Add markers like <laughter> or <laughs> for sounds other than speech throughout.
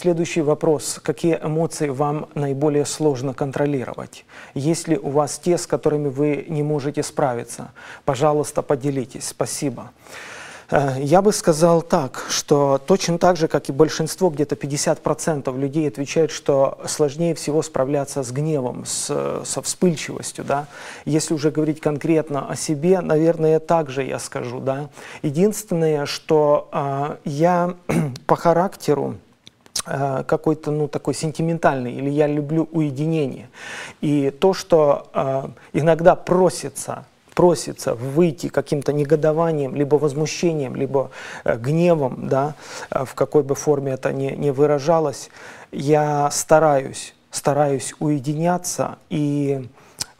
следующий вопрос. Какие эмоции вам наиболее сложно контролировать? Есть ли у вас те, с которыми вы не можете справиться? Пожалуйста, поделитесь. Спасибо. Э, я бы сказал так, что точно так же, как и большинство, где-то 50% людей отвечают, что сложнее всего справляться с гневом, с, со вспыльчивостью. Да? Если уже говорить конкретно о себе, наверное, так же я скажу. Да? Единственное, что э, я <clears throat> по характеру, какой-то, ну, такой сентиментальный, или я люблю уединение. И то, что э, иногда просится просится выйти каким-то негодованием, либо возмущением, либо э, гневом, да, э, в какой бы форме это ни, ни выражалось, я стараюсь, стараюсь уединяться и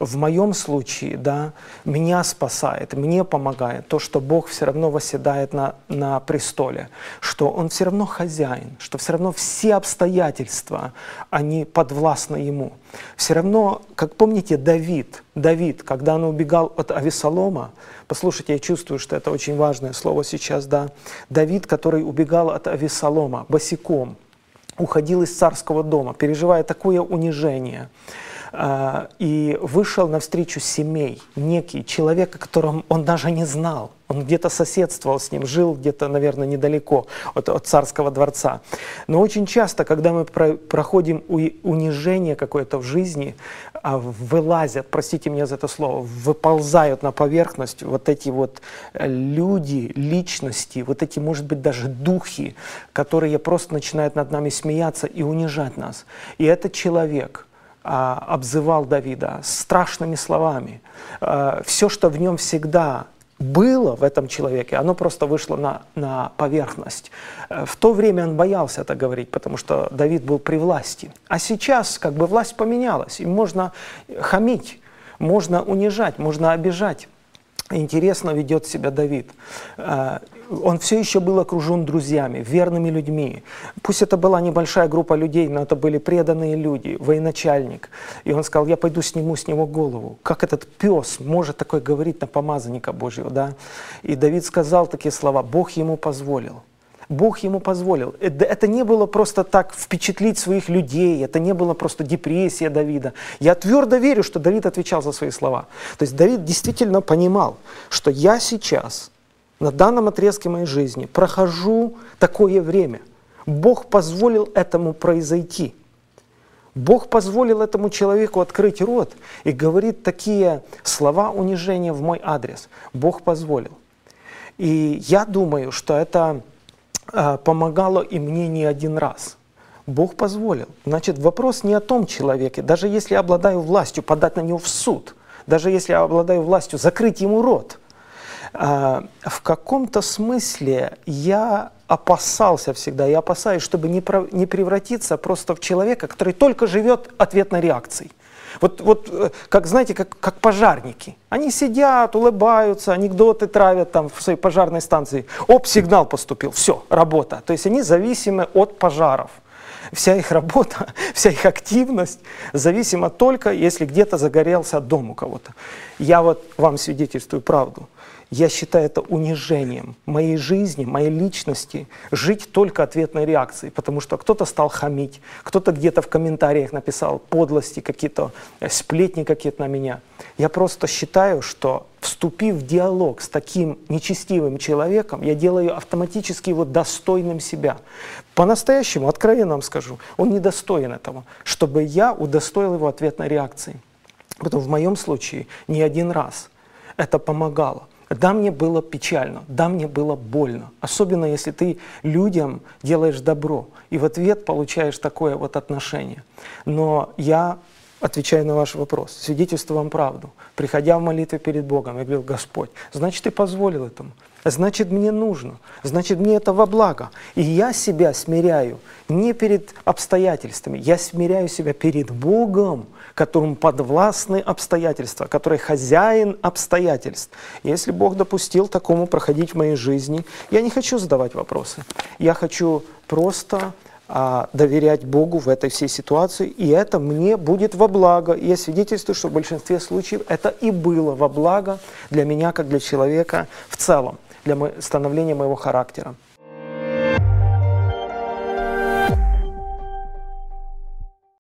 в моем случае, да, меня спасает, мне помогает то, что Бог все равно восседает на, на престоле, что Он все равно хозяин, что все равно все обстоятельства, они подвластны Ему. Все равно, как помните, Давид, Давид, когда он убегал от Авесолома, послушайте, я чувствую, что это очень важное слово сейчас, да, Давид, который убегал от Авесолома босиком, уходил из царского дома, переживая такое унижение, и вышел навстречу семей, некий человек, о котором он даже не знал. Он где-то соседствовал с ним, жил где-то, наверное, недалеко от, от царского дворца. Но очень часто, когда мы про, проходим унижение какое-то в жизни, а, вылазят, простите меня за это слово, выползают на поверхность вот эти вот э, люди, личности, вот эти, может быть, даже духи, которые просто начинают над нами смеяться и унижать нас. И этот человек – а, обзывал Давида страшными словами. А, Все, что в нем всегда было в этом человеке, оно просто вышло на, на поверхность. Э, в то время он боялся это говорить, потому что Давид был при власти. А сейчас как бы власть поменялась, и можно хамить, можно унижать, можно обижать. Интересно ведет себя Давид. Э, он все еще был окружен друзьями, верными людьми. Пусть это была небольшая группа людей, но это были преданные люди, военачальник. И он сказал, я пойду сниму с него голову. Как этот пес может такое говорить на помазанника Божьего, да? И Давид сказал такие слова, Бог ему позволил. Бог ему позволил. Это, это не было просто так впечатлить своих людей, это не было просто депрессия Давида. Я твердо верю, что Давид отвечал за свои слова. То есть Давид действительно понимал, что я сейчас на данном отрезке моей жизни прохожу такое время. Бог позволил этому произойти. Бог позволил этому человеку открыть рот и говорит такие слова унижения в мой адрес. Бог позволил. И я думаю, что это э, помогало и мне не один раз. Бог позволил. Значит, вопрос не о том человеке. Даже если я обладаю властью подать на него в суд, даже если я обладаю властью закрыть ему рот – а, в каком-то смысле я опасался всегда, я опасаюсь, чтобы не, про, не превратиться просто в человека, который только живет ответной реакцией. Вот, вот э, как, знаете, как, как пожарники. Они сидят, улыбаются, анекдоты травят там в своей пожарной станции. Оп, сигнал поступил, все, работа. То есть они зависимы от пожаров. Вся их работа, <laughs> вся их активность зависима только, если где-то загорелся дом у кого-то. Я вот вам свидетельствую правду. Я считаю это унижением моей жизни, моей личности, жить только ответной реакцией, потому что кто-то стал хамить, кто-то где-то в комментариях написал подлости какие-то, э, сплетни какие-то на меня. Я просто считаю, что вступив в диалог с таким нечестивым человеком, я делаю автоматически его достойным себя. По-настоящему, откровенно вам скажу, он недостоин этого, чтобы я удостоил его ответной реакции. Поэтому в моем случае не один раз это помогало. Да, мне было печально, да, мне было больно. Особенно, если ты людям делаешь добро, и в ответ получаешь такое вот отношение. Но я отвечаю на ваш вопрос, свидетельствую вам правду. Приходя в молитве перед Богом, я говорил, Господь, значит, Ты позволил этому. Значит, мне нужно, значит, мне это во благо. И я себя смиряю не перед обстоятельствами, я смиряю себя перед Богом, которому подвластны обстоятельства, который хозяин обстоятельств. Если Бог допустил такому проходить в моей жизни, я не хочу задавать вопросы. Я хочу просто а, доверять Богу в этой всей ситуации, и это мне будет во благо. Я свидетельствую, что в большинстве случаев это и было во благо для меня, как для человека в целом, для становления моего характера.